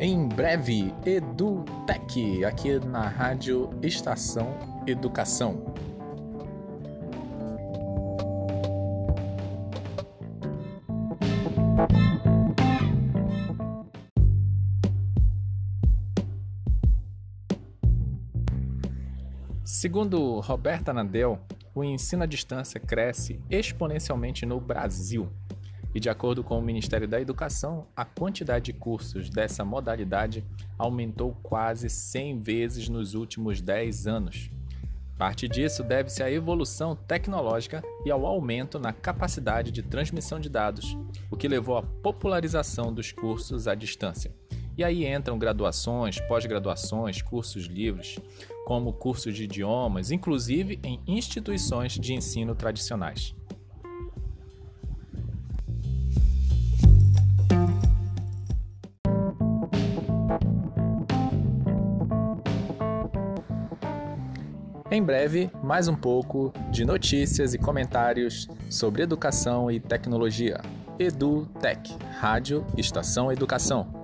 Em breve, EduTech, aqui na Rádio Estação Educação. Segundo Roberta Nadel, o ensino à distância cresce exponencialmente no Brasil. E de acordo com o Ministério da Educação, a quantidade de cursos dessa modalidade aumentou quase 100 vezes nos últimos 10 anos. Parte disso deve-se à evolução tecnológica e ao aumento na capacidade de transmissão de dados, o que levou à popularização dos cursos à distância. E aí entram graduações, pós-graduações, cursos livres, como cursos de idiomas, inclusive em instituições de ensino tradicionais. Em breve, mais um pouco de notícias e comentários sobre educação e tecnologia. EduTech, Rádio Estação Educação.